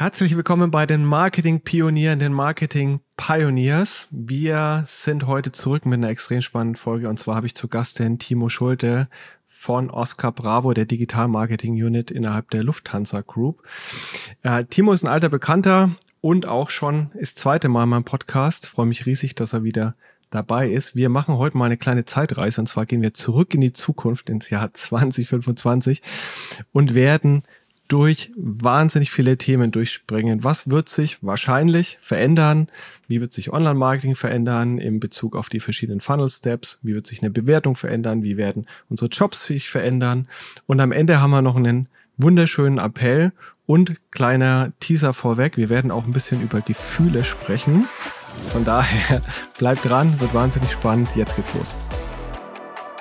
Herzlich willkommen bei den Marketing-Pionieren, den Marketing-Pioneers. Wir sind heute zurück mit einer extrem spannenden Folge und zwar habe ich zu Gast den Timo Schulte von Oscar Bravo, der Digital Marketing Unit innerhalb der Lufthansa Group. Äh, Timo ist ein alter Bekannter und auch schon ist zweite Mal in meinem Podcast. freue mich riesig, dass er wieder dabei ist. Wir machen heute mal eine kleine Zeitreise und zwar gehen wir zurück in die Zukunft ins Jahr 2025 und werden durch wahnsinnig viele Themen durchspringen. Was wird sich wahrscheinlich verändern? Wie wird sich Online-Marketing verändern in Bezug auf die verschiedenen Funnel-Steps? Wie wird sich eine Bewertung verändern? Wie werden unsere Jobs sich verändern? Und am Ende haben wir noch einen wunderschönen Appell und kleiner Teaser vorweg. Wir werden auch ein bisschen über Gefühle sprechen. Von daher bleibt dran, wird wahnsinnig spannend. Jetzt geht's los.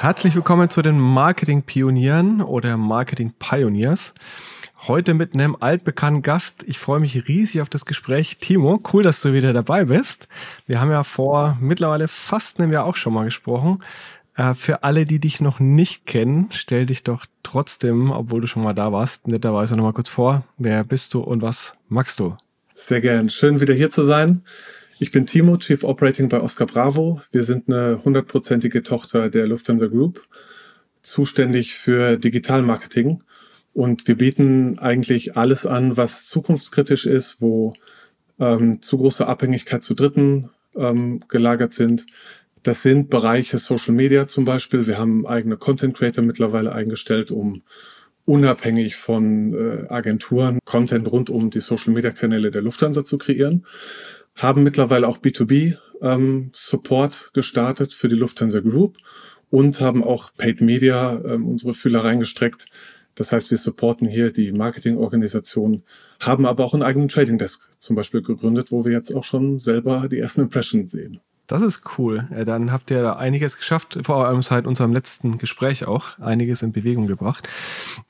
Herzlich willkommen zu den Marketing-Pionieren oder Marketing-Pioneers. Heute mit einem altbekannten Gast. Ich freue mich riesig auf das Gespräch. Timo, cool, dass du wieder dabei bist. Wir haben ja vor mittlerweile fast einem Jahr auch schon mal gesprochen. Äh, für alle, die dich noch nicht kennen, stell dich doch trotzdem, obwohl du schon mal da warst, netterweise nochmal kurz vor. Wer bist du und was magst du? Sehr gern. Schön wieder hier zu sein. Ich bin Timo, Chief Operating bei Oscar Bravo. Wir sind eine hundertprozentige Tochter der Lufthansa Group, zuständig für Digitalmarketing. Und wir bieten eigentlich alles an, was zukunftskritisch ist, wo ähm, zu große Abhängigkeit zu Dritten ähm, gelagert sind. Das sind Bereiche Social Media zum Beispiel. Wir haben eigene Content Creator mittlerweile eingestellt, um unabhängig von äh, Agenturen Content rund um die Social Media Kanäle der Lufthansa zu kreieren haben mittlerweile auch B2B ähm, Support gestartet für die Lufthansa Group und haben auch Paid Media ähm, unsere Fühler reingestreckt. Das heißt, wir supporten hier die Marketingorganisation, haben aber auch einen eigenen Trading Desk zum Beispiel gegründet, wo wir jetzt auch schon selber die ersten Impressions sehen. Das ist cool. Dann habt ihr da einiges geschafft, vor allem seit unserem letzten Gespräch auch, einiges in Bewegung gebracht.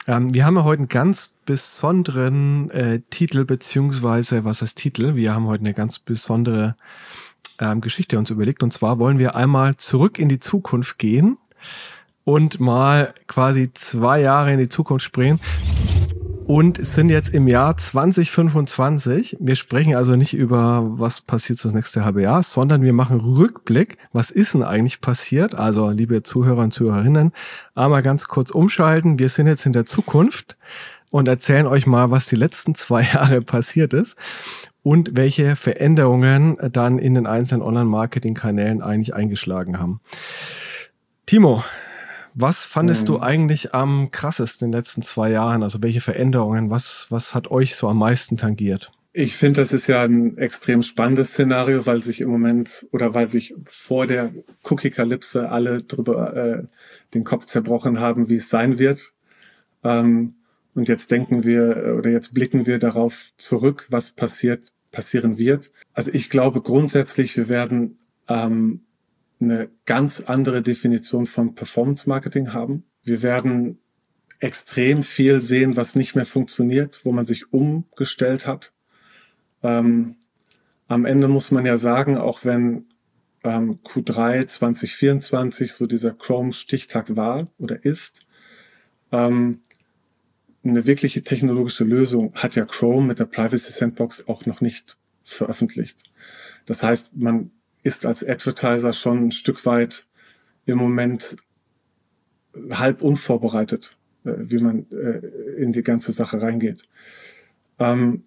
Ähm, wir haben ja heute einen ganz besonderen äh, Titel, beziehungsweise, was heißt Titel? Wir haben heute eine ganz besondere ähm, Geschichte uns überlegt. Und zwar wollen wir einmal zurück in die Zukunft gehen und mal quasi zwei Jahre in die Zukunft springen und sind jetzt im Jahr 2025. Wir sprechen also nicht über, was passiert das nächste halbe Jahr, sondern wir machen Rückblick. Was ist denn eigentlich passiert? Also, liebe Zuhörer und Zuhörerinnen, einmal ganz kurz umschalten. Wir sind jetzt in der Zukunft und erzählen euch mal, was die letzten zwei Jahre passiert ist und welche Veränderungen dann in den einzelnen Online-Marketing-Kanälen eigentlich eingeschlagen haben. Timo, was fandest mhm. du eigentlich am krassesten in den letzten zwei Jahren? Also welche Veränderungen? Was, was hat euch so am meisten tangiert? Ich finde, das ist ja ein extrem spannendes Szenario, weil sich im Moment oder weil sich vor der Cookie-Kalypse alle drüber äh, den Kopf zerbrochen haben, wie es sein wird. Ähm, und jetzt denken wir oder jetzt blicken wir darauf zurück, was passiert, passieren wird. Also ich glaube grundsätzlich, wir werden ähm, eine ganz andere Definition von Performance Marketing haben. Wir werden extrem viel sehen, was nicht mehr funktioniert, wo man sich umgestellt hat. Ähm, am Ende muss man ja sagen, auch wenn ähm, Q3 2024 so dieser Chrome-Stichtag war oder ist, ähm, eine wirkliche technologische Lösung hat ja Chrome mit der Privacy Sandbox auch noch nicht veröffentlicht. Das heißt, man ist als Advertiser schon ein Stück weit im Moment halb unvorbereitet, äh, wie man äh, in die ganze Sache reingeht. Ähm,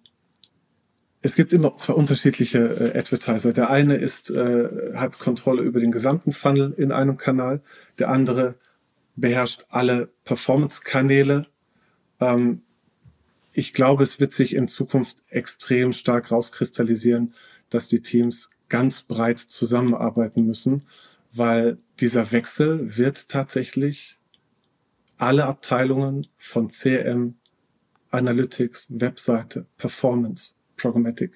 es gibt immer zwei unterschiedliche äh, Advertiser. Der eine ist, äh, hat Kontrolle über den gesamten Funnel in einem Kanal. Der andere beherrscht alle Performance-Kanäle. Ähm, ich glaube, es wird sich in Zukunft extrem stark rauskristallisieren, dass die Teams ganz breit zusammenarbeiten müssen, weil dieser Wechsel wird tatsächlich alle Abteilungen von CM Analytics, Webseite, Performance, Programmatic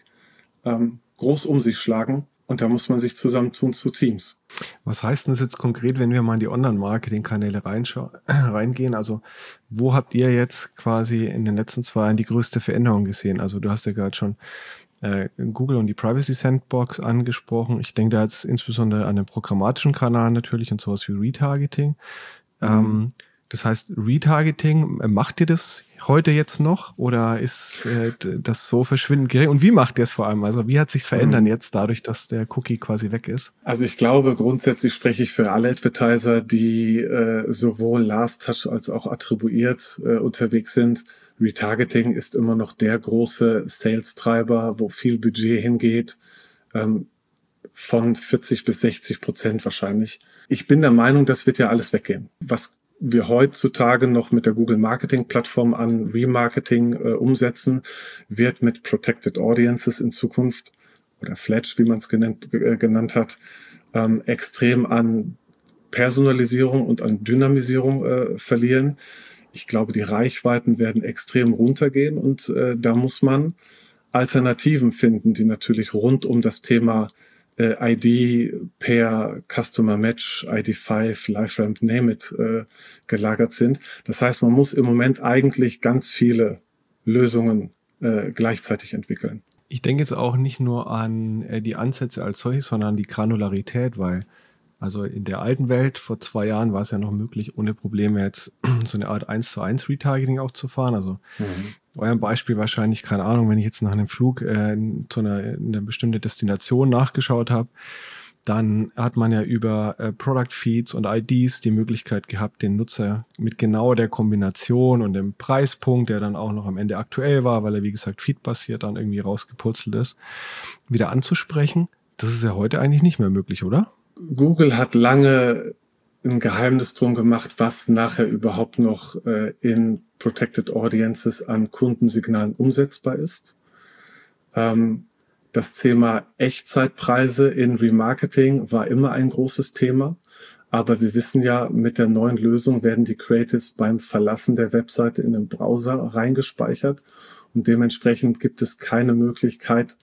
ähm, groß um sich schlagen. Und da muss man sich zusammentun zu Teams. Was heißt denn das jetzt konkret, wenn wir mal in die Online-Marketing-Kanäle reingehen? Also, wo habt ihr jetzt quasi in den letzten zwei Jahren die größte Veränderung gesehen? Also, du hast ja gerade schon äh, Google und die Privacy Sandbox angesprochen. Ich denke da jetzt insbesondere an den programmatischen Kanal natürlich und sowas wie Retargeting. Mhm. Ähm, das heißt, Retargeting, äh, macht ihr das heute jetzt noch oder ist äh, das so verschwindend gering? Und wie macht ihr es vor allem? Also wie hat sich verändert mhm. jetzt dadurch, dass der Cookie quasi weg ist? Also ich glaube, grundsätzlich spreche ich für alle Advertiser, die äh, sowohl Last Touch als auch attribuiert äh, unterwegs sind. Retargeting ist immer noch der große Sales-Treiber, wo viel Budget hingeht. Ähm, von 40 bis 60 Prozent wahrscheinlich. Ich bin der Meinung, das wird ja alles weggehen. Was wir heutzutage noch mit der Google Marketing Plattform an Remarketing äh, umsetzen, wird mit Protected Audiences in Zukunft oder Fletch, wie man es genannt, äh, genannt hat, ähm, extrem an Personalisierung und an Dynamisierung äh, verlieren. Ich glaube, die Reichweiten werden extrem runtergehen und äh, da muss man Alternativen finden, die natürlich rund um das Thema äh, ID per Customer Match, ID5, LiveRamp, Name it, äh, gelagert sind. Das heißt, man muss im Moment eigentlich ganz viele Lösungen äh, gleichzeitig entwickeln. Ich denke jetzt auch nicht nur an äh, die Ansätze als solches, sondern an die Granularität, weil also in der alten Welt vor zwei Jahren war es ja noch möglich, ohne Probleme jetzt so eine Art 1 zu 1 Retargeting auch zu fahren. Also mhm. euer Beispiel wahrscheinlich, keine Ahnung, wenn ich jetzt nach einem Flug äh, zu einer, einer bestimmten Destination nachgeschaut habe, dann hat man ja über äh, Product Feeds und IDs die Möglichkeit gehabt, den Nutzer mit genau der Kombination und dem Preispunkt, der dann auch noch am Ende aktuell war, weil er wie gesagt feedbasiert dann irgendwie rausgepurzelt ist, wieder anzusprechen. Das ist ja heute eigentlich nicht mehr möglich, oder? Google hat lange ein Geheimnis drum gemacht, was nachher überhaupt noch äh, in Protected Audiences an Kundensignalen umsetzbar ist. Ähm, das Thema Echtzeitpreise in Remarketing war immer ein großes Thema. Aber wir wissen ja, mit der neuen Lösung werden die Creatives beim Verlassen der Webseite in den Browser reingespeichert. Und dementsprechend gibt es keine Möglichkeit,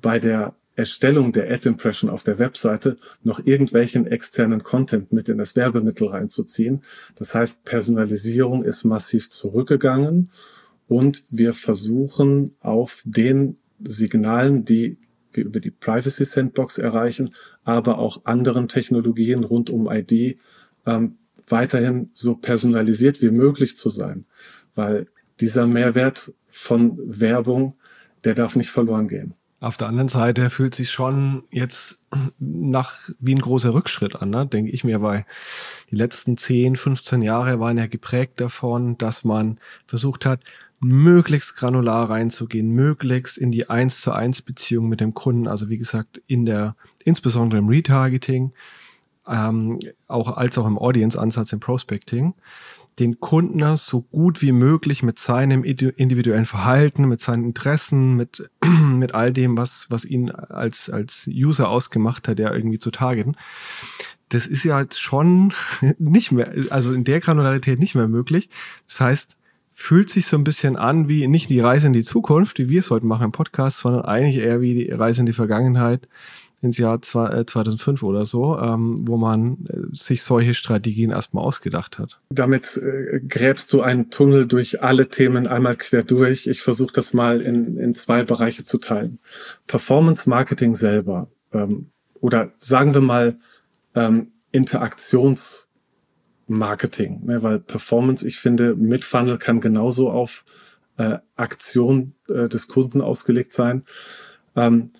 bei der Erstellung der Ad-Impression auf der Webseite noch irgendwelchen externen Content mit in das Werbemittel reinzuziehen. Das heißt, Personalisierung ist massiv zurückgegangen und wir versuchen auf den Signalen, die wir über die Privacy Sandbox erreichen, aber auch anderen Technologien rund um ID, ähm, weiterhin so personalisiert wie möglich zu sein. Weil dieser Mehrwert von Werbung, der darf nicht verloren gehen. Auf der anderen Seite fühlt sich schon jetzt nach wie ein großer Rückschritt an, ne? denke ich mir, weil die letzten 10, 15 Jahre waren ja geprägt davon, dass man versucht hat, möglichst granular reinzugehen, möglichst in die 1 zu 1 Beziehung mit dem Kunden, also wie gesagt, in der, insbesondere im Retargeting, ähm, auch als auch im Audience-Ansatz im Prospecting den Kunden so gut wie möglich mit seinem individuellen Verhalten, mit seinen Interessen, mit, mit all dem, was, was ihn als, als User ausgemacht hat, ja irgendwie zu targeten. Das ist ja jetzt schon nicht mehr, also in der Granularität nicht mehr möglich. Das heißt, fühlt sich so ein bisschen an wie nicht die Reise in die Zukunft, wie wir es heute machen im Podcast, sondern eigentlich eher wie die Reise in die Vergangenheit, ins Jahr 2005 äh, oder so, ähm, wo man äh, sich solche Strategien erstmal ausgedacht hat. Damit äh, gräbst du einen Tunnel durch alle Themen einmal quer durch. Ich versuche das mal in, in zwei Bereiche zu teilen. Performance Marketing selber ähm, oder sagen wir mal ähm, Interaktionsmarketing, ne, weil Performance, ich finde, mit Funnel kann genauso auf äh, Aktion äh, des Kunden ausgelegt sein. Ähm,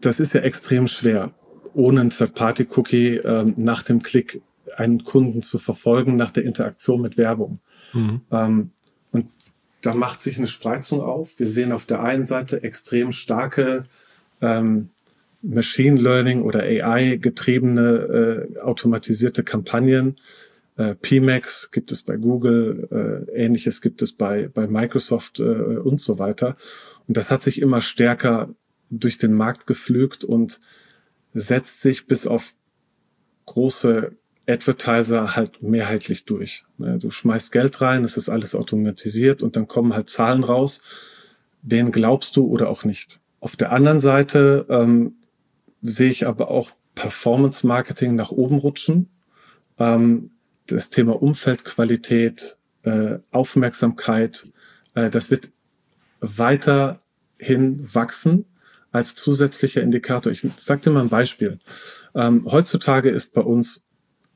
das ist ja extrem schwer, ohne ein Third-Party-Cookie ähm, nach dem Klick einen Kunden zu verfolgen, nach der Interaktion mit Werbung. Mhm. Ähm, und da macht sich eine Spreizung auf. Wir sehen auf der einen Seite extrem starke ähm, Machine Learning oder AI getriebene äh, automatisierte Kampagnen. Äh, PMAX gibt es bei Google, äh, ähnliches gibt es bei, bei Microsoft äh, und so weiter. Und das hat sich immer stärker durch den Markt geflügt und setzt sich bis auf große Advertiser halt mehrheitlich durch. Ne, du schmeißt Geld rein, es ist alles automatisiert und dann kommen halt Zahlen raus, denen glaubst du oder auch nicht. Auf der anderen Seite ähm, sehe ich aber auch Performance Marketing nach oben rutschen. Ähm, das Thema Umfeldqualität, äh, Aufmerksamkeit, äh, das wird weiterhin wachsen als zusätzlicher Indikator. Ich sage dir mal ein Beispiel. Ähm, heutzutage ist bei uns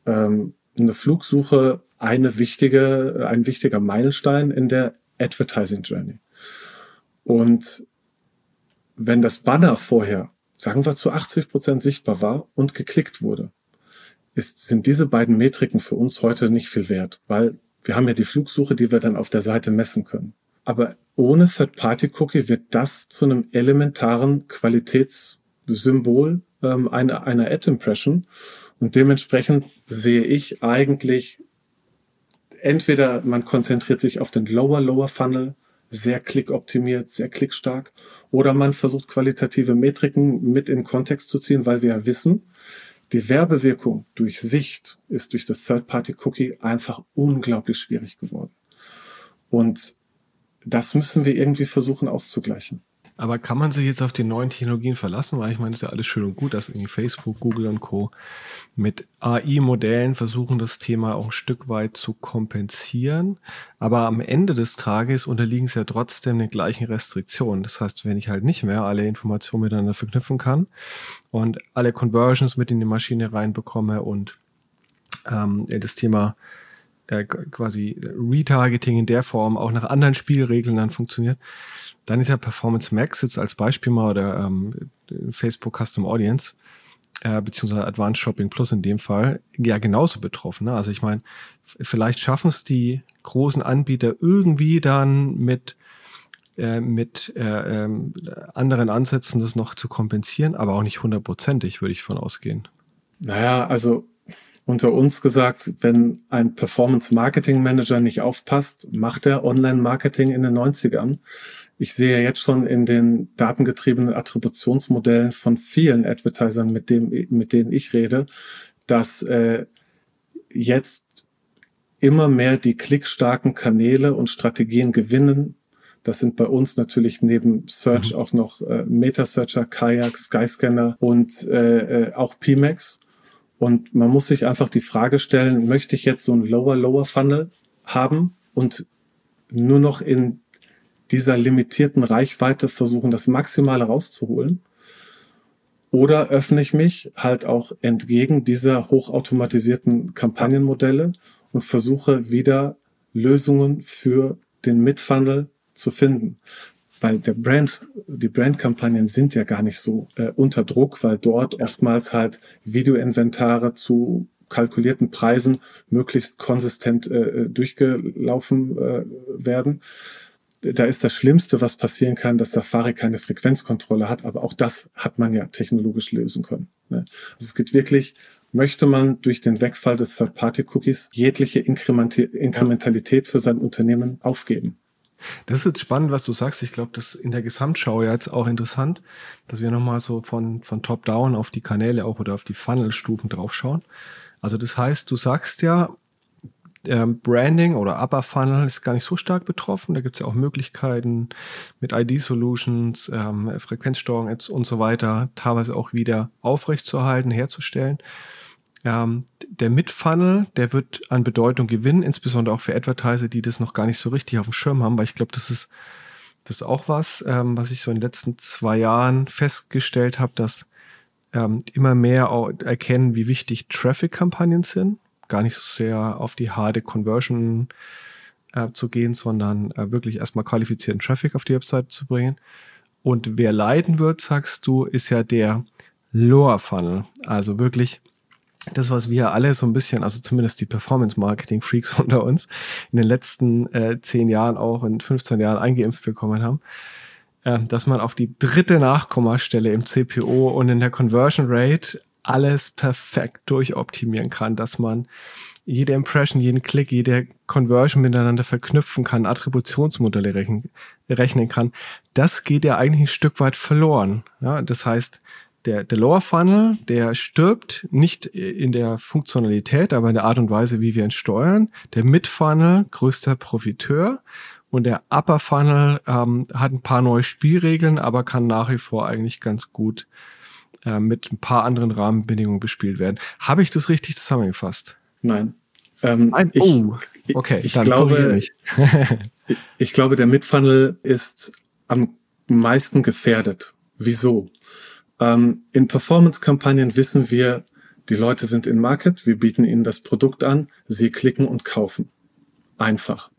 ähm, eine Flugsuche eine wichtige, ein wichtiger Meilenstein in der Advertising Journey. Und wenn das Banner vorher, sagen wir zu 80 Prozent sichtbar war und geklickt wurde, ist, sind diese beiden Metriken für uns heute nicht viel wert, weil wir haben ja die Flugsuche, die wir dann auf der Seite messen können. Aber ohne Third-Party-Cookie wird das zu einem elementaren Qualitätssymbol ähm, einer, einer Ad-Impression. Und dementsprechend sehe ich eigentlich, entweder man konzentriert sich auf den Lower, Lower Funnel, sehr klickoptimiert, sehr klickstark, oder man versucht qualitative Metriken mit in Kontext zu ziehen, weil wir ja wissen, die Werbewirkung durch Sicht ist durch das Third-Party-Cookie einfach unglaublich schwierig geworden. Und das müssen wir irgendwie versuchen auszugleichen. Aber kann man sich jetzt auf die neuen Technologien verlassen? Weil ich meine, das ist ja alles schön und gut, dass irgendwie Facebook, Google und Co. mit AI-Modellen versuchen, das Thema auch ein Stück weit zu kompensieren. Aber am Ende des Tages unterliegen sie ja trotzdem den gleichen Restriktionen. Das heißt, wenn ich halt nicht mehr alle Informationen miteinander verknüpfen kann und alle Conversions mit in die Maschine reinbekomme und ähm, das Thema äh, quasi Retargeting in der Form auch nach anderen Spielregeln dann funktioniert, dann ist ja Performance Max jetzt als Beispiel mal oder ähm, Facebook Custom Audience äh, beziehungsweise Advanced Shopping Plus in dem Fall ja genauso betroffen. Ne? Also ich meine, vielleicht schaffen es die großen Anbieter irgendwie dann mit äh, mit äh, ähm, anderen Ansätzen das noch zu kompensieren, aber auch nicht hundertprozentig, würde ich von ausgehen. Naja, also unter uns gesagt, wenn ein Performance Marketing Manager nicht aufpasst, macht er Online Marketing in den 90ern. Ich sehe jetzt schon in den datengetriebenen Attributionsmodellen von vielen Advertisern, mit, dem, mit denen ich rede, dass äh, jetzt immer mehr die klickstarken Kanäle und Strategien gewinnen. Das sind bei uns natürlich neben Search mhm. auch noch äh, Meta-Searcher, Kayak, Skyscanner und äh, äh, auch PMAX. Und man muss sich einfach die Frage stellen, möchte ich jetzt so ein Lower, Lower Funnel haben und nur noch in dieser limitierten Reichweite versuchen, das Maximale rauszuholen? Oder öffne ich mich halt auch entgegen dieser hochautomatisierten Kampagnenmodelle und versuche wieder Lösungen für den Mid-Funnel zu finden weil der Brand, die Brandkampagnen sind ja gar nicht so äh, unter Druck, weil dort oftmals halt Videoinventare zu kalkulierten Preisen möglichst konsistent äh, durchgelaufen äh, werden. Da ist das Schlimmste, was passieren kann, dass Safari keine Frequenzkontrolle hat, aber auch das hat man ja technologisch lösen können. Ne? Also es geht wirklich möchte man durch den Wegfall des Third-Party-Cookies jegliche Inkrementalität für sein Unternehmen aufgeben. Das ist jetzt spannend, was du sagst. Ich glaube, das ist in der Gesamtschau ja jetzt auch interessant, dass wir nochmal so von, von Top-Down auf die Kanäle auch oder auf die Funnel-Stufen draufschauen. Also das heißt, du sagst ja, ähm, Branding oder Upper Funnel ist gar nicht so stark betroffen. Da gibt es ja auch Möglichkeiten mit ID-Solutions, ähm, Frequenzsteuerung und so weiter, teilweise auch wieder aufrechtzuerhalten, herzustellen. Ähm, der Mid-Funnel, der wird an Bedeutung gewinnen, insbesondere auch für Advertiser, die das noch gar nicht so richtig auf dem Schirm haben, weil ich glaube, das ist, das ist auch was, ähm, was ich so in den letzten zwei Jahren festgestellt habe, dass ähm, immer mehr erkennen, wie wichtig Traffic-Kampagnen sind. Gar nicht so sehr auf die harte Conversion äh, zu gehen, sondern äh, wirklich erstmal qualifizierten Traffic auf die Website zu bringen. Und wer leiden wird, sagst du, ist ja der Lower Funnel. Also wirklich das, was wir alle so ein bisschen, also zumindest die Performance-Marketing-Freaks unter uns, in den letzten äh, zehn Jahren auch in 15 Jahren eingeimpft bekommen haben, äh, dass man auf die dritte Nachkommastelle im CPO und in der Conversion Rate alles perfekt durchoptimieren kann, dass man jede Impression, jeden Klick, jede Conversion miteinander verknüpfen kann, Attributionsmodelle rechnen, rechnen kann, das geht ja eigentlich ein Stück weit verloren. Ja, das heißt, der, der Lower Funnel, der stirbt nicht in der Funktionalität, aber in der Art und Weise, wie wir ihn steuern. Der Mid Funnel, größter Profiteur. Und der Upper Funnel ähm, hat ein paar neue Spielregeln, aber kann nach wie vor eigentlich ganz gut äh, mit ein paar anderen Rahmenbedingungen bespielt werden. Habe ich das richtig zusammengefasst? Nein. Ähm, Nein? Ich, oh, okay. Ich, ich glaube, ich. ich glaube, der Mid-Funnel ist am meisten gefährdet. Wieso? Ähm, in Performance-Kampagnen wissen wir, die Leute sind in Market, wir bieten ihnen das Produkt an, sie klicken und kaufen. Einfach.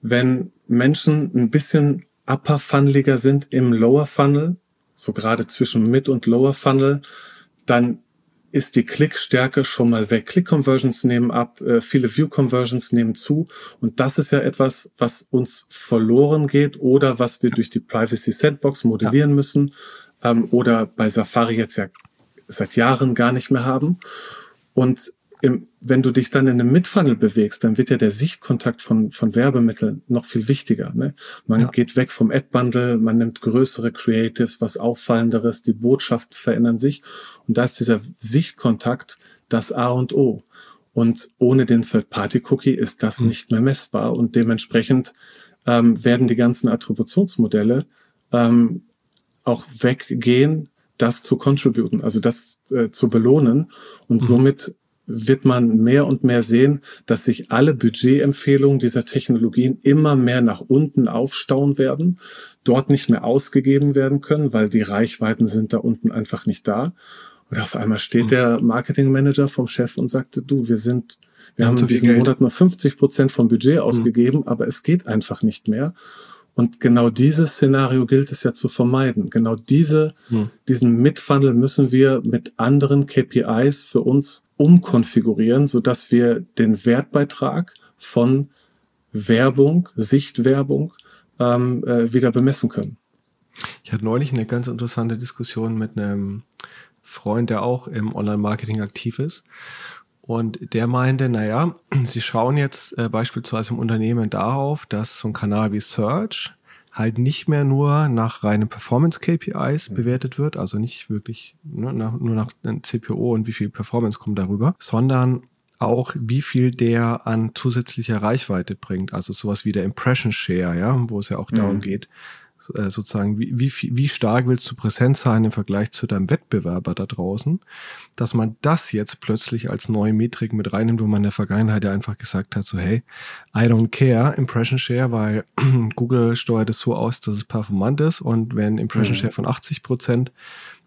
Wenn Menschen ein bisschen upper funneliger sind im Lower Funnel, so gerade zwischen Mid und Lower Funnel, dann ist die Klickstärke schon mal weg. Click-Conversions nehmen ab, äh, viele View-Conversions nehmen zu. Und das ist ja etwas, was uns verloren geht oder was wir durch die Privacy Sandbox modellieren ja. müssen ähm, oder bei Safari jetzt ja seit Jahren gar nicht mehr haben. Und im, wenn du dich dann in einem Midfunnel bewegst, dann wird ja der Sichtkontakt von, von Werbemitteln noch viel wichtiger. Ne? Man ja. geht weg vom Ad-Bundle, man nimmt größere Creatives, was Auffallenderes, die Botschaften verändern sich. Und da ist dieser Sichtkontakt das A und O. Und ohne den Third-Party-Cookie ist das mhm. nicht mehr messbar. Und dementsprechend ähm, werden die ganzen Attributionsmodelle ähm, auch weggehen, das zu contributen, also das äh, zu belohnen. Und mhm. somit wird man mehr und mehr sehen, dass sich alle Budgetempfehlungen dieser Technologien immer mehr nach unten aufstauen werden, dort nicht mehr ausgegeben werden können, weil die Reichweiten sind da unten einfach nicht da. Und auf einmal steht mhm. der Marketingmanager vom Chef und sagt, du, wir sind, wir, wir haben in diesem Monat nur 50 Prozent vom Budget mhm. ausgegeben, mhm. aber es geht einfach nicht mehr. Und genau dieses Szenario gilt es ja zu vermeiden. Genau diese, hm. diesen Mitfunnel müssen wir mit anderen KPIs für uns umkonfigurieren, so dass wir den Wertbeitrag von Werbung, Sichtwerbung ähm, äh, wieder bemessen können. Ich hatte neulich eine ganz interessante Diskussion mit einem Freund, der auch im Online-Marketing aktiv ist. Und der meinte, naja, sie schauen jetzt äh, beispielsweise im Unternehmen darauf, dass so ein Kanal wie Search halt nicht mehr nur nach reinen Performance-KPIs mhm. bewertet wird, also nicht wirklich ne, nach, nur nach CPO und wie viel Performance kommt darüber, sondern auch, wie viel der an zusätzlicher Reichweite bringt. Also sowas wie der Impression Share, ja, wo es ja auch mhm. darum geht, äh, sozusagen, wie, wie, wie stark willst du präsent sein im Vergleich zu deinem Wettbewerber da draußen, dass man das jetzt plötzlich als neue Metrik mit reinnimmt, wo man in der Vergangenheit ja einfach gesagt hat, so hey, I don't care, Impression Share, weil Google steuert es so aus, dass es performant ist und wenn Impression mhm. Share von 80 Prozent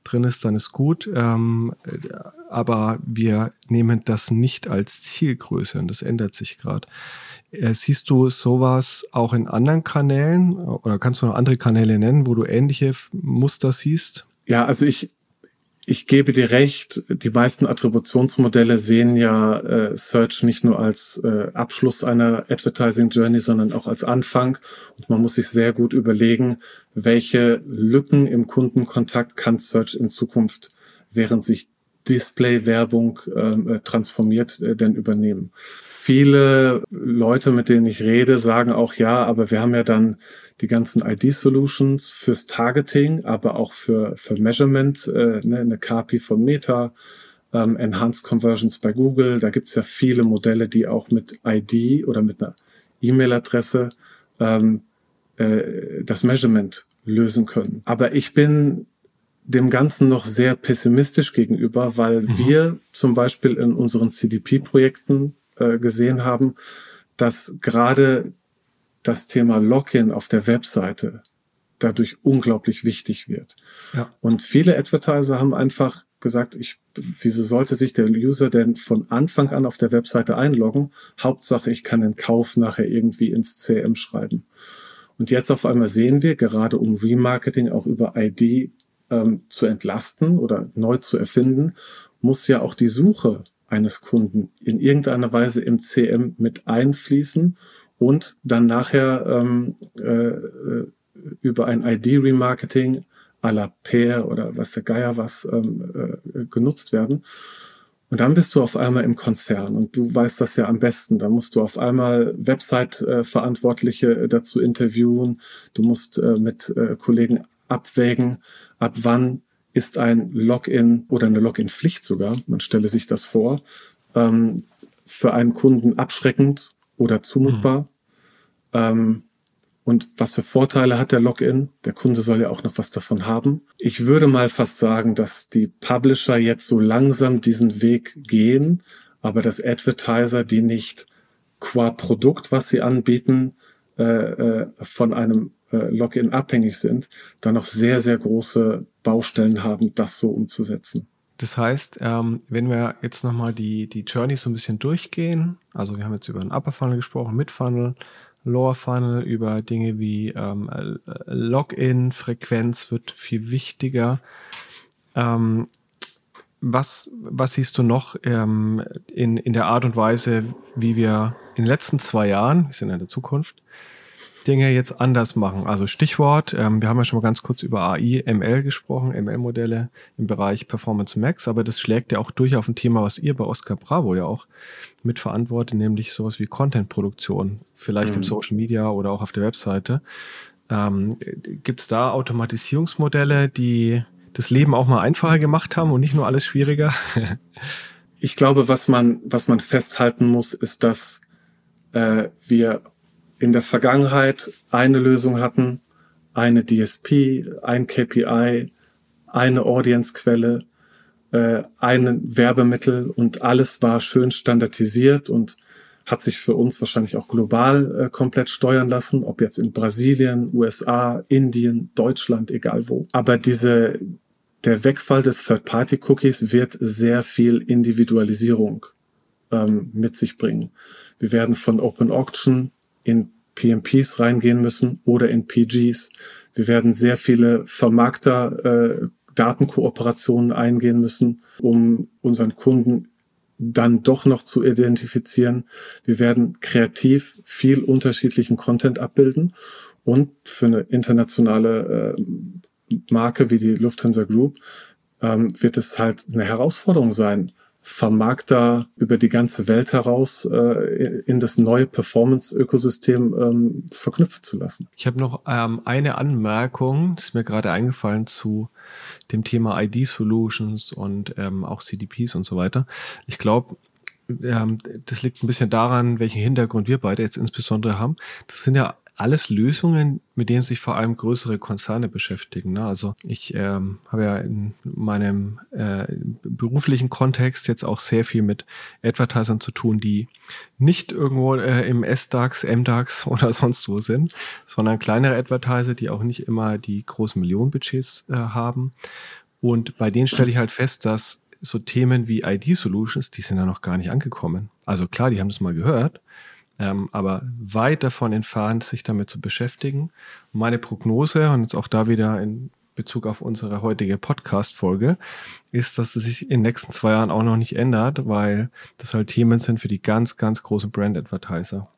drin ist, dann ist gut. Ähm, aber wir nehmen das nicht als Zielgröße und das ändert sich gerade. Äh, siehst du sowas auch in anderen Kanälen oder kannst du noch andere Kanäle nennen, wo du ähnliche Muster siehst? Ja, also ich, ich gebe dir recht, die meisten Attributionsmodelle sehen ja äh, Search nicht nur als äh, Abschluss einer Advertising Journey, sondern auch als Anfang. Und man muss sich sehr gut überlegen, welche Lücken im Kundenkontakt kann Search in Zukunft, während sich Display-Werbung ähm, äh, transformiert, äh, denn übernehmen. Viele Leute, mit denen ich rede, sagen auch, ja, aber wir haben ja dann die ganzen ID-Solutions fürs Targeting, aber auch für, für Measurement, äh, ne, eine KPI von Meta, ähm, Enhanced Conversions bei Google. Da gibt's ja viele Modelle, die auch mit ID oder mit einer E-Mail-Adresse ähm, äh, das Measurement lösen können. Aber ich bin dem Ganzen noch sehr pessimistisch gegenüber, weil mhm. wir zum Beispiel in unseren CDP-Projekten äh, gesehen haben, dass gerade das Thema Login auf der Webseite dadurch unglaublich wichtig wird. Ja. Und viele Advertiser haben einfach gesagt, ich, wieso sollte sich der User denn von Anfang an auf der Webseite einloggen? Hauptsache, ich kann den Kauf nachher irgendwie ins CM schreiben. Und jetzt auf einmal sehen wir, gerade um Remarketing auch über ID ähm, zu entlasten oder neu zu erfinden, muss ja auch die Suche eines Kunden in irgendeiner Weise im CM mit einfließen und dann nachher ähm, äh, über ein ID-Remarketing à la Pair oder was der Geier was ähm, äh, genutzt werden. Und dann bist du auf einmal im Konzern und du weißt das ja am besten. Da musst du auf einmal Website-Verantwortliche äh, dazu interviewen. Du musst äh, mit äh, Kollegen abwägen, ab wann ist ein Login oder eine Login-Pflicht sogar, man stelle sich das vor, ähm, für einen Kunden abschreckend oder zumutbar. Mhm. Ähm, und was für Vorteile hat der Login? Der Kunde soll ja auch noch was davon haben. Ich würde mal fast sagen, dass die Publisher jetzt so langsam diesen Weg gehen, aber dass Advertiser, die nicht qua Produkt, was sie anbieten, äh, äh, von einem Login abhängig sind, da noch sehr, sehr große Baustellen haben, das so umzusetzen. Das heißt, ähm, wenn wir jetzt nochmal die, die Journey so ein bisschen durchgehen, also wir haben jetzt über einen Upper Funnel gesprochen, Mid Funnel, Lower Funnel, über Dinge wie ähm, Login, Frequenz wird viel wichtiger. Ähm, was, was siehst du noch ähm, in, in der Art und Weise, wie wir in den letzten zwei Jahren, wir sind in der Zukunft, Dinge jetzt anders machen. Also Stichwort, ähm, wir haben ja schon mal ganz kurz über AI, ML gesprochen, ML-Modelle im Bereich Performance Max, aber das schlägt ja auch durch auf ein Thema, was ihr bei Oscar Bravo ja auch mitverantwortet, nämlich sowas wie Content-Produktion, vielleicht mhm. im Social Media oder auch auf der Webseite. Ähm, Gibt es da Automatisierungsmodelle, die das Leben auch mal einfacher gemacht haben und nicht nur alles schwieriger? ich glaube, was man, was man festhalten muss, ist, dass äh, wir in der Vergangenheit eine Lösung hatten, eine DSP, ein KPI, eine Audiencequelle, äh, ein Werbemittel und alles war schön standardisiert und hat sich für uns wahrscheinlich auch global äh, komplett steuern lassen, ob jetzt in Brasilien, USA, Indien, Deutschland, egal wo. Aber diese, der Wegfall des Third-Party-Cookies wird sehr viel Individualisierung ähm, mit sich bringen. Wir werden von Open Auction in PMPs reingehen müssen oder in PGs. Wir werden sehr viele Vermarkter äh, Datenkooperationen eingehen müssen, um unseren Kunden dann doch noch zu identifizieren. Wir werden kreativ viel unterschiedlichen Content abbilden und für eine internationale äh, Marke wie die Lufthansa Group ähm, wird es halt eine Herausforderung sein, Vermarkter über die ganze Welt heraus äh, in das neue Performance-Ökosystem ähm, verknüpfen zu lassen. Ich habe noch ähm, eine Anmerkung, das ist mir gerade eingefallen zu dem Thema ID-Solutions und ähm, auch CDPs und so weiter. Ich glaube, ähm, das liegt ein bisschen daran, welchen Hintergrund wir beide jetzt insbesondere haben. Das sind ja alles Lösungen, mit denen sich vor allem größere Konzerne beschäftigen. Ne? Also ich ähm, habe ja in meinem äh, beruflichen Kontext jetzt auch sehr viel mit Advertisern zu tun, die nicht irgendwo äh, im S-DAX, M-DAX oder sonst wo sind, sondern kleinere Advertiser, die auch nicht immer die großen Millionenbudgets äh, haben. Und bei denen stelle ich halt fest, dass so Themen wie ID-Solutions, die sind ja noch gar nicht angekommen. Also klar, die haben das mal gehört, ähm, aber weit davon entfernt, sich damit zu beschäftigen. Meine Prognose, und jetzt auch da wieder in Bezug auf unsere heutige Podcast-Folge, ist, dass es sich in den nächsten zwei Jahren auch noch nicht ändert, weil das halt Themen sind für die ganz, ganz großen Brand-Advertiser.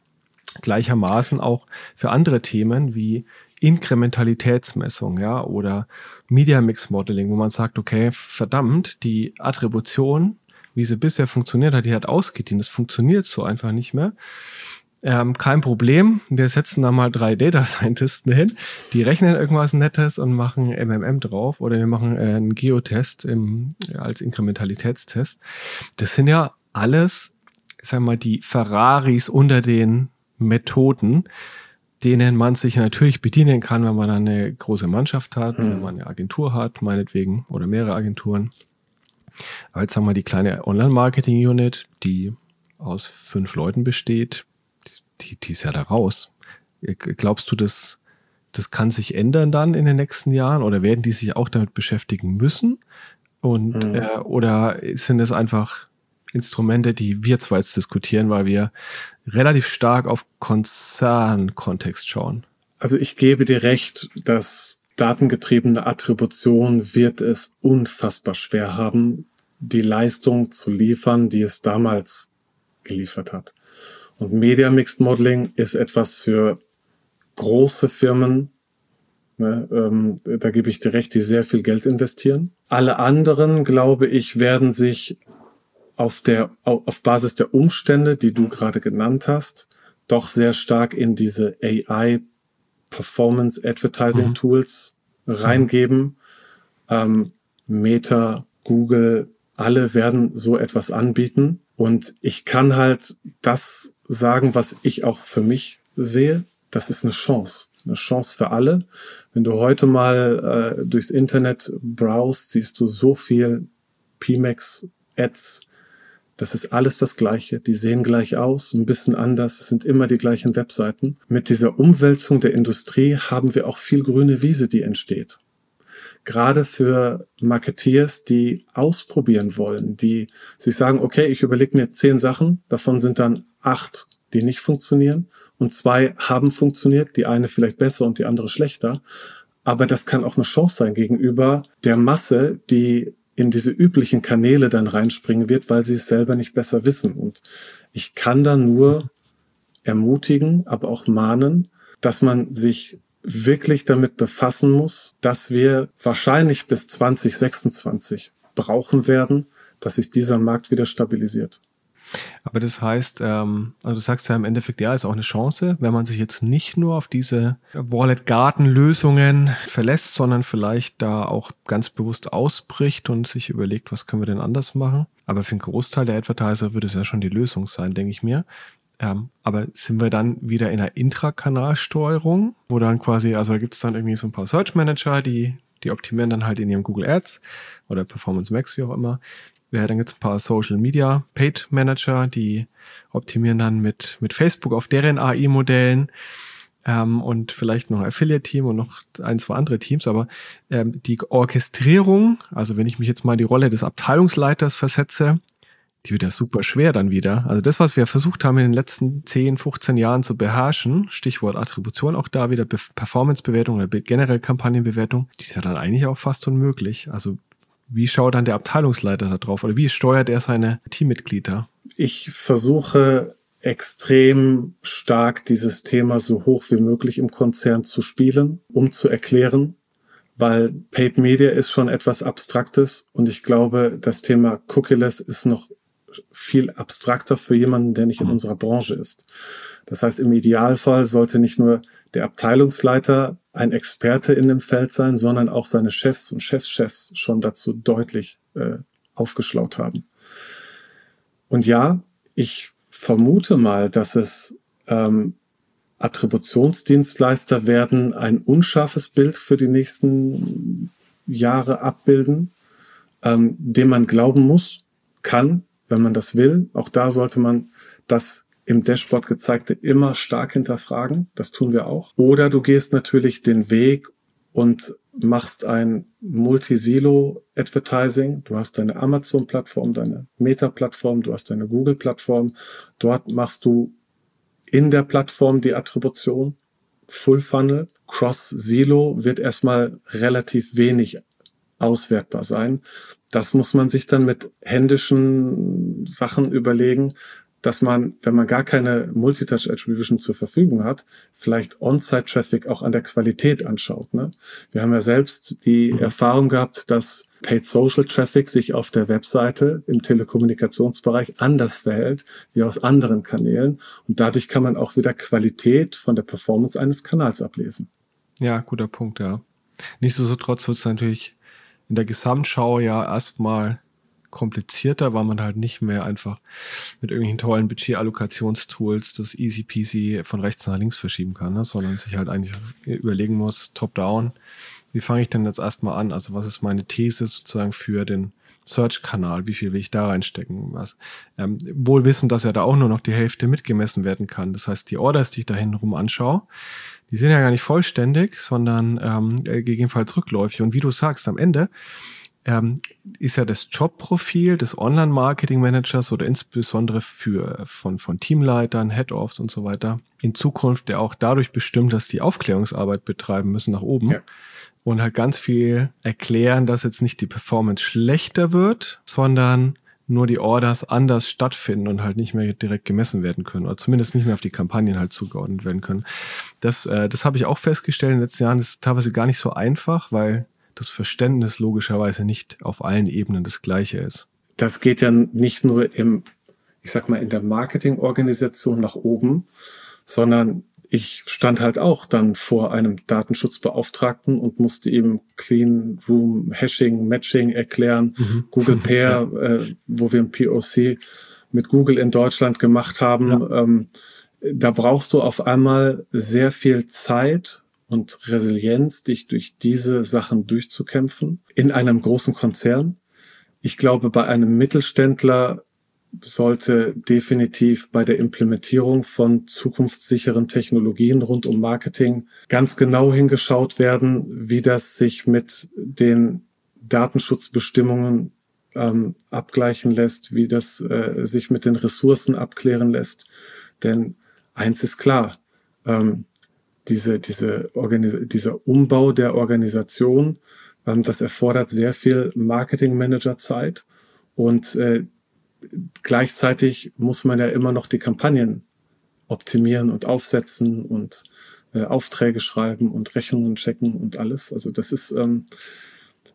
Gleichermaßen auch für andere Themen wie Inkrementalitätsmessung, ja, oder Media Mix Modeling, wo man sagt, okay, verdammt, die Attribution, wie sie bisher funktioniert hat, die hat ausgedient. Das funktioniert so einfach nicht mehr. Ähm, kein Problem. Wir setzen da mal drei Data Scientisten hin. Die rechnen irgendwas Nettes und machen MMM drauf oder wir machen äh, einen Geotest im, als Inkrementalitätstest. Das sind ja alles, wir mal, die Ferraris unter den Methoden, denen man sich natürlich bedienen kann, wenn man eine große Mannschaft hat, mhm. wenn man eine Agentur hat, meinetwegen, oder mehrere Agenturen. Aber jetzt haben wir die kleine Online-Marketing-Unit, die aus fünf Leuten besteht, die, die ist ja da raus. Glaubst du, dass das kann sich ändern dann in den nächsten Jahren oder werden die sich auch damit beschäftigen müssen? Und mhm. äh, oder sind es einfach Instrumente, die wir zwar jetzt diskutieren, weil wir relativ stark auf Konzernkontext schauen? Also ich gebe dir recht, dass datengetriebene Attribution wird es unfassbar schwer haben, die Leistung zu liefern, die es damals geliefert hat. Und Media Mixed Modeling ist etwas für große Firmen. Ne, ähm, da gebe ich dir recht, die sehr viel Geld investieren. Alle anderen, glaube ich, werden sich auf der, auf Basis der Umstände, die du gerade genannt hast, doch sehr stark in diese AI Performance Advertising mhm. Tools reingeben. Ähm, Meta, Google, alle werden so etwas anbieten. Und ich kann halt das sagen, was ich auch für mich sehe. Das ist eine Chance. Eine Chance für alle. Wenn du heute mal äh, durchs Internet browst, siehst du so viel PMAX-Ads. Das ist alles das Gleiche. Die sehen gleich aus, ein bisschen anders. Es sind immer die gleichen Webseiten. Mit dieser Umwälzung der Industrie haben wir auch viel grüne Wiese, die entsteht gerade für Marketeers, die ausprobieren wollen, die sich sagen, okay, ich überlege mir zehn Sachen, davon sind dann acht, die nicht funktionieren und zwei haben funktioniert, die eine vielleicht besser und die andere schlechter. Aber das kann auch eine Chance sein gegenüber der Masse, die in diese üblichen Kanäle dann reinspringen wird, weil sie es selber nicht besser wissen. Und ich kann da nur ermutigen, aber auch mahnen, dass man sich wirklich damit befassen muss, dass wir wahrscheinlich bis 2026 brauchen werden, dass sich dieser Markt wieder stabilisiert. Aber das heißt, ähm, also du sagst ja im Endeffekt, ja, ist auch eine Chance, wenn man sich jetzt nicht nur auf diese Wallet-Garden-Lösungen verlässt, sondern vielleicht da auch ganz bewusst ausbricht und sich überlegt, was können wir denn anders machen. Aber für einen Großteil der Advertiser würde es ja schon die Lösung sein, denke ich mir. Ähm, aber sind wir dann wieder in einer Intrakanalsteuerung, wo dann quasi, also da gibt es dann irgendwie so ein paar Search Manager, die, die optimieren dann halt in ihrem Google Ads oder Performance Max, wie auch immer. Ja, dann gibt es ein paar Social Media Paid Manager, die optimieren dann mit, mit Facebook auf deren AI-Modellen ähm, und vielleicht noch Affiliate-Team und noch ein, zwei andere Teams. Aber ähm, die Orchestrierung, also wenn ich mich jetzt mal in die Rolle des Abteilungsleiters versetze, die wird ja super schwer dann wieder. Also das, was wir versucht haben in den letzten 10, 15 Jahren zu beherrschen, Stichwort Attribution, auch da wieder Performance-Bewertung oder generell Kampagnenbewertung, die ist ja dann eigentlich auch fast unmöglich. Also wie schaut dann der Abteilungsleiter da drauf oder wie steuert er seine Teammitglieder? Ich versuche extrem stark dieses Thema so hoch wie möglich im Konzern zu spielen, um zu erklären, weil Paid Media ist schon etwas Abstraktes und ich glaube, das Thema Cookieless ist noch viel abstrakter für jemanden, der nicht in mhm. unserer Branche ist. Das heißt, im Idealfall sollte nicht nur der Abteilungsleiter ein Experte in dem Feld sein, sondern auch seine Chefs und Chefschefs schon dazu deutlich äh, aufgeschlaut haben. Und ja, ich vermute mal, dass es ähm, Attributionsdienstleister werden ein unscharfes Bild für die nächsten Jahre abbilden, ähm, dem man glauben muss, kann, wenn man das will. Auch da sollte man das im Dashboard gezeigte immer stark hinterfragen. Das tun wir auch. Oder du gehst natürlich den Weg und machst ein Multi-Silo-Advertising. Du hast deine Amazon-Plattform, deine Meta-Plattform, du hast deine Google-Plattform. Dort machst du in der Plattform die Attribution. Full Funnel. Cross-Silo wird erstmal relativ wenig auswertbar sein. Das muss man sich dann mit händischen Sachen überlegen, dass man, wenn man gar keine Multitouch Attribution zur Verfügung hat, vielleicht On-Site-Traffic auch an der Qualität anschaut. Ne? Wir haben ja selbst die mhm. Erfahrung gehabt, dass Paid Social Traffic sich auf der Webseite im Telekommunikationsbereich anders verhält wie aus anderen Kanälen. Und dadurch kann man auch wieder Qualität von der Performance eines Kanals ablesen. Ja, guter Punkt, ja. Nichtsdestotrotz wird es natürlich in der Gesamtschau ja erstmal komplizierter, weil man halt nicht mehr einfach mit irgendwelchen tollen Budget-Allokationstools das easy peasy von rechts nach links verschieben kann, ne? sondern sich halt eigentlich überlegen muss, top-down, wie fange ich denn jetzt erstmal an? Also was ist meine These sozusagen für den Search-Kanal? Wie viel will ich da reinstecken? Was? Ähm, wohl wissen, dass ja da auch nur noch die Hälfte mitgemessen werden kann. Das heißt, die Orders, die ich da hintenrum anschaue, die sind ja gar nicht vollständig, sondern ähm, äh, gegebenenfalls rückläufig. Und wie du sagst, am Ende ähm, ist ja das Jobprofil des Online-Marketing-Managers oder insbesondere für, von, von Teamleitern, Head-Offs und so weiter in Zukunft ja auch dadurch bestimmt, dass die Aufklärungsarbeit betreiben müssen nach oben. Ja. Und halt ganz viel erklären, dass jetzt nicht die Performance schlechter wird, sondern nur die Orders anders stattfinden und halt nicht mehr direkt gemessen werden können oder zumindest nicht mehr auf die Kampagnen halt zugeordnet werden können. Das, äh, das habe ich auch festgestellt in den letzten Jahren. Das ist teilweise gar nicht so einfach, weil das Verständnis logischerweise nicht auf allen Ebenen das gleiche ist. Das geht ja nicht nur im, ich sag mal, in der Marketingorganisation nach oben, sondern ich stand halt auch dann vor einem Datenschutzbeauftragten und musste ihm Clean Room Hashing, Matching erklären, mhm. Google Pair, ja. äh, wo wir ein POC mit Google in Deutschland gemacht haben. Ja. Ähm, da brauchst du auf einmal sehr viel Zeit und Resilienz, dich durch diese Sachen durchzukämpfen in einem großen Konzern. Ich glaube, bei einem Mittelständler sollte definitiv bei der Implementierung von zukunftssicheren Technologien rund um Marketing ganz genau hingeschaut werden, wie das sich mit den Datenschutzbestimmungen ähm, abgleichen lässt, wie das äh, sich mit den Ressourcen abklären lässt. Denn eins ist klar, ähm, diese, diese dieser Umbau der Organisation, ähm, das erfordert sehr viel Marketing-Manager-Zeit und äh, gleichzeitig muss man ja immer noch die Kampagnen optimieren und aufsetzen und äh, Aufträge schreiben und Rechnungen checken und alles. Also das ist, ähm,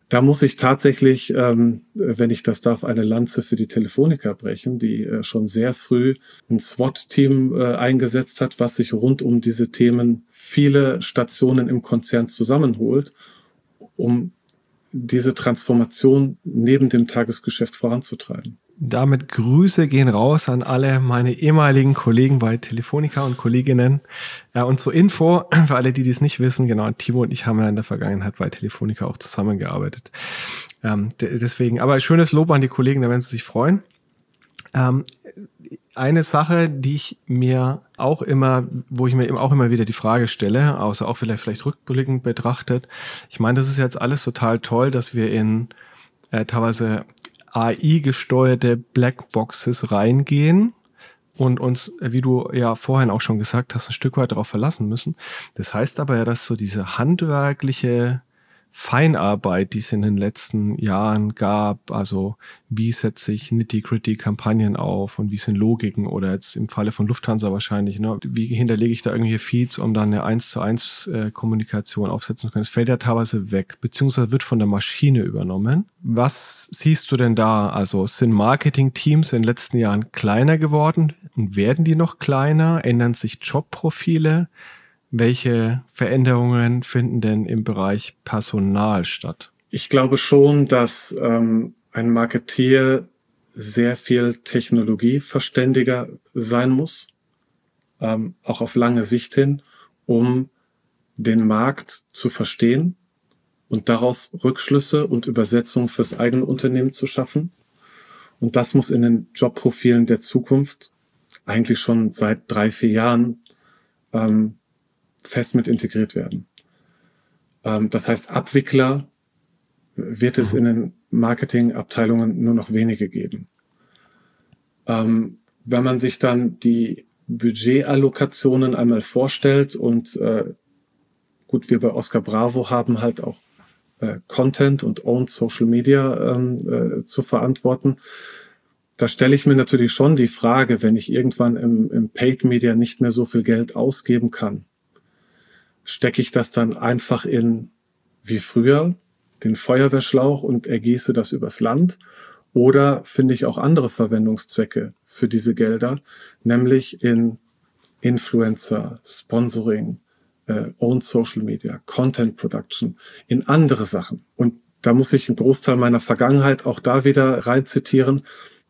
da muss ich tatsächlich, ähm, wenn ich das darf, eine Lanze für die Telefonica brechen, die äh, schon sehr früh ein SWAT-Team äh, eingesetzt hat, was sich rund um diese Themen viele Stationen im Konzern zusammenholt, um diese Transformation neben dem Tagesgeschäft voranzutreiben. Damit Grüße gehen raus an alle meine ehemaligen Kollegen bei Telefonica und Kolleginnen. Ja, und zur Info, für alle, die dies nicht wissen, genau, Timo und ich haben ja in der Vergangenheit bei Telefonica auch zusammengearbeitet. Ähm, deswegen, aber schönes Lob an die Kollegen, da werden sie sich freuen. Ähm, eine Sache, die ich mir auch immer, wo ich mir eben auch immer wieder die Frage stelle, außer auch vielleicht, vielleicht rückblickend betrachtet. Ich meine, das ist jetzt alles total toll, dass wir in äh, teilweise AI-gesteuerte Blackboxes reingehen und uns, wie du ja vorhin auch schon gesagt hast, ein Stück weit darauf verlassen müssen. Das heißt aber ja, dass so diese handwerkliche Feinarbeit, die es in den letzten Jahren gab, also wie setze ich nitty-gritty Kampagnen auf und wie sind Logiken oder jetzt im Falle von Lufthansa wahrscheinlich, ne, wie hinterlege ich da irgendwelche Feeds, um dann eine 1 zu 1 äh, Kommunikation aufsetzen zu können. Das fällt ja teilweise weg, beziehungsweise wird von der Maschine übernommen. Was siehst du denn da? Also sind Marketing-Teams in den letzten Jahren kleiner geworden und werden die noch kleiner? Ändern sich Jobprofile? Welche Veränderungen finden denn im Bereich Personal statt? Ich glaube schon, dass ähm, ein Marketeer sehr viel technologieverständiger sein muss, ähm, auch auf lange Sicht hin, um den Markt zu verstehen und daraus Rückschlüsse und Übersetzungen fürs eigene Unternehmen zu schaffen. Und das muss in den Jobprofilen der Zukunft eigentlich schon seit drei, vier Jahren ähm, fest mit integriert werden. Ähm, das heißt, Abwickler wird es mhm. in den Marketingabteilungen nur noch wenige geben. Ähm, wenn man sich dann die Budgetallokationen einmal vorstellt und äh, gut, wir bei Oscar Bravo haben halt auch äh, Content und Owned Social Media ähm, äh, zu verantworten. Da stelle ich mir natürlich schon die Frage, wenn ich irgendwann im, im Paid Media nicht mehr so viel Geld ausgeben kann, stecke ich das dann einfach in, wie früher, den Feuerwehrschlauch und ergieße das übers Land? Oder finde ich auch andere Verwendungszwecke für diese Gelder, nämlich in Influencer, Sponsoring, äh, Owned Social Media, Content Production, in andere Sachen. Und da muss ich einen Großteil meiner Vergangenheit auch da wieder rein zitieren.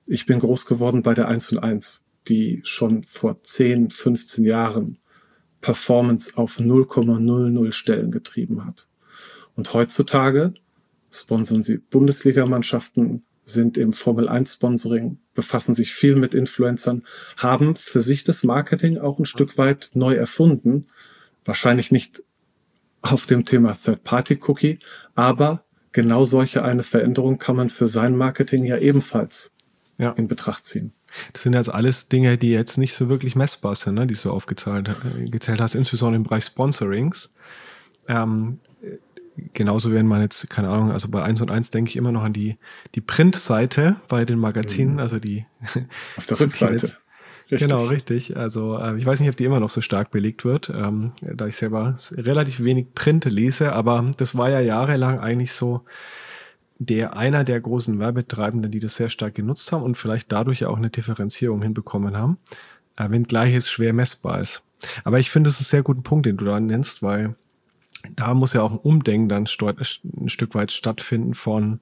Ich bin groß geworden bei der 1 und 1, die schon vor 10, 15 Jahren Performance auf 0,00 Stellen getrieben hat. Und heutzutage sponsern sie Bundesligamannschaften, sind im Formel 1 Sponsoring, befassen sich viel mit Influencern, haben für sich das Marketing auch ein Stück weit neu erfunden. Wahrscheinlich nicht auf dem Thema Third-Party-Cookie, aber genau solche eine Veränderung kann man für sein Marketing ja ebenfalls ja. in Betracht ziehen. Das sind jetzt alles Dinge, die jetzt nicht so wirklich messbar sind, ne, die du aufgezählt äh, gezählt hast, insbesondere im Bereich Sponsorings. Ähm, genauso werden man jetzt, keine Ahnung, also bei 1 und 1 denke ich immer noch an die, die Printseite bei den Magazinen, mhm. also die. Auf der Rückseite. Richtig. Genau, richtig. Also äh, ich weiß nicht, ob die immer noch so stark belegt wird, ähm, da ich selber relativ wenig Print lese, aber das war ja jahrelang eigentlich so der einer der großen Werbetreibenden, die das sehr stark genutzt haben und vielleicht dadurch auch eine Differenzierung hinbekommen haben, äh, wenngleich es schwer messbar ist. Aber ich finde, es ist ein sehr guter Punkt, den du da nennst, weil da muss ja auch ein Umdenken dann ein Stück weit stattfinden von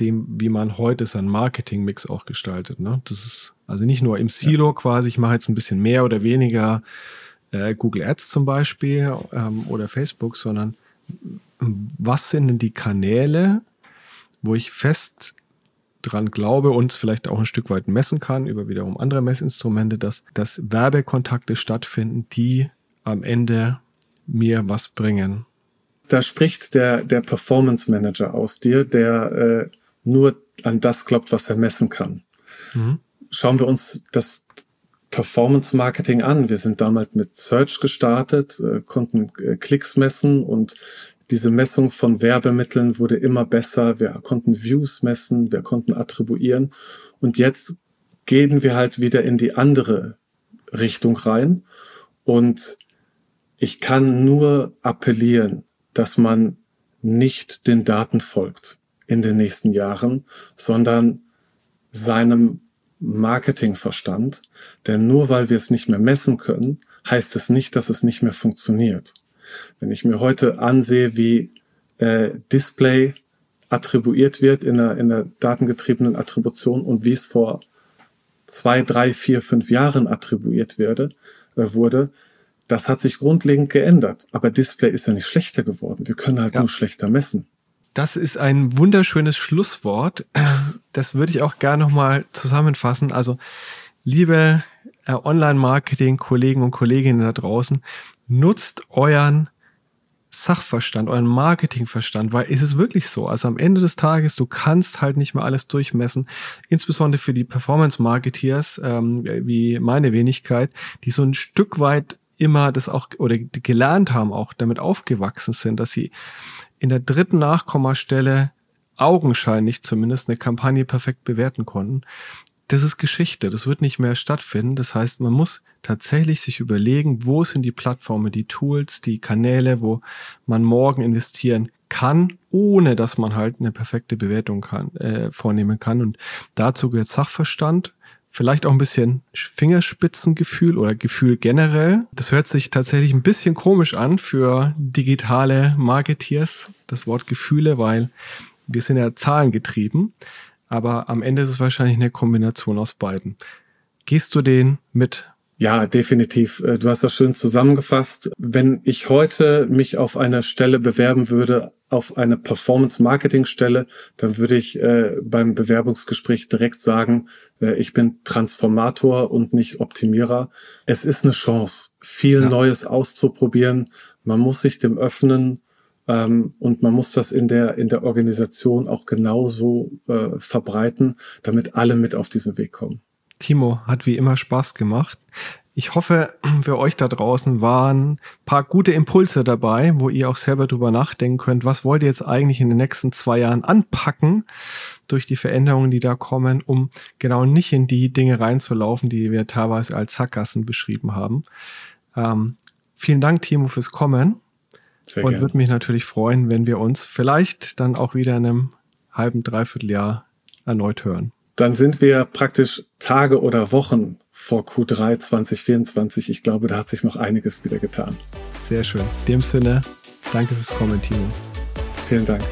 dem, wie man heute seinen Marketingmix auch gestaltet. Ne? Das ist also nicht nur im Silo ja. quasi, ich mache jetzt ein bisschen mehr oder weniger äh, Google Ads zum Beispiel ähm, oder Facebook, sondern was sind denn die Kanäle, wo ich fest dran glaube und vielleicht auch ein Stück weit messen kann über wiederum andere Messinstrumente, dass, dass Werbekontakte stattfinden, die am Ende mir was bringen. Da spricht der, der Performance Manager aus dir, der äh, nur an das glaubt, was er messen kann. Mhm. Schauen wir uns das Performance Marketing an. Wir sind damals mit Search gestartet, äh, konnten äh, Klicks messen und diese Messung von Werbemitteln wurde immer besser. Wir konnten Views messen, wir konnten attribuieren. Und jetzt gehen wir halt wieder in die andere Richtung rein. Und ich kann nur appellieren, dass man nicht den Daten folgt in den nächsten Jahren, sondern seinem Marketingverstand. Denn nur weil wir es nicht mehr messen können, heißt es nicht, dass es nicht mehr funktioniert. Wenn ich mir heute ansehe, wie äh, Display attribuiert wird in der, in der datengetriebenen Attribution und wie es vor zwei, drei, vier, fünf Jahren attribuiert werde, äh, wurde, das hat sich grundlegend geändert. Aber Display ist ja nicht schlechter geworden. Wir können halt ja. nur schlechter messen. Das ist ein wunderschönes Schlusswort. Das würde ich auch gerne nochmal zusammenfassen. Also, liebe äh, Online-Marketing-Kollegen und Kolleginnen da draußen, nutzt euren Sachverstand, euren Marketingverstand, weil ist es wirklich so. Also am Ende des Tages, du kannst halt nicht mehr alles durchmessen, insbesondere für die Performance-Marketeers, ähm, wie meine Wenigkeit, die so ein Stück weit immer das auch oder gelernt haben, auch damit aufgewachsen sind, dass sie in der dritten Nachkommastelle augenscheinlich zumindest eine Kampagne perfekt bewerten konnten. Das ist Geschichte, das wird nicht mehr stattfinden. Das heißt, man muss tatsächlich sich überlegen, wo sind die Plattformen, die Tools, die Kanäle, wo man morgen investieren kann, ohne dass man halt eine perfekte Bewertung kann, äh, vornehmen kann. Und dazu gehört Sachverstand, vielleicht auch ein bisschen Fingerspitzengefühl oder Gefühl generell. Das hört sich tatsächlich ein bisschen komisch an für digitale Marketeers, das Wort Gefühle, weil wir sind ja zahlengetrieben. Aber am Ende ist es wahrscheinlich eine Kombination aus beiden. Gehst du den mit? Ja, definitiv. Äh, du hast das schön zusammengefasst. Wenn ich heute mich auf einer Stelle bewerben würde, auf eine Performance-Marketing-Stelle, dann würde ich äh, beim Bewerbungsgespräch direkt sagen, äh, ich bin Transformator und nicht Optimierer. Es ist eine Chance, viel ja. Neues auszuprobieren. Man muss sich dem öffnen ähm, und man muss das in der, in der Organisation auch genauso äh, verbreiten, damit alle mit auf diesen Weg kommen. Timo, hat wie immer Spaß gemacht. Ich hoffe, für euch da draußen waren paar gute Impulse dabei, wo ihr auch selber drüber nachdenken könnt, was wollt ihr jetzt eigentlich in den nächsten zwei Jahren anpacken durch die Veränderungen, die da kommen, um genau nicht in die Dinge reinzulaufen, die wir teilweise als Sackgassen beschrieben haben. Ähm, vielen Dank, Timo, fürs Kommen. Sehr und würde mich natürlich freuen, wenn wir uns vielleicht dann auch wieder in einem halben, dreiviertel Jahr erneut hören. Dann sind wir praktisch Tage oder Wochen vor Q3 2024. Ich glaube, da hat sich noch einiges wieder getan. Sehr schön. In dem Sinne, danke fürs Kommen, Timo. Vielen Dank.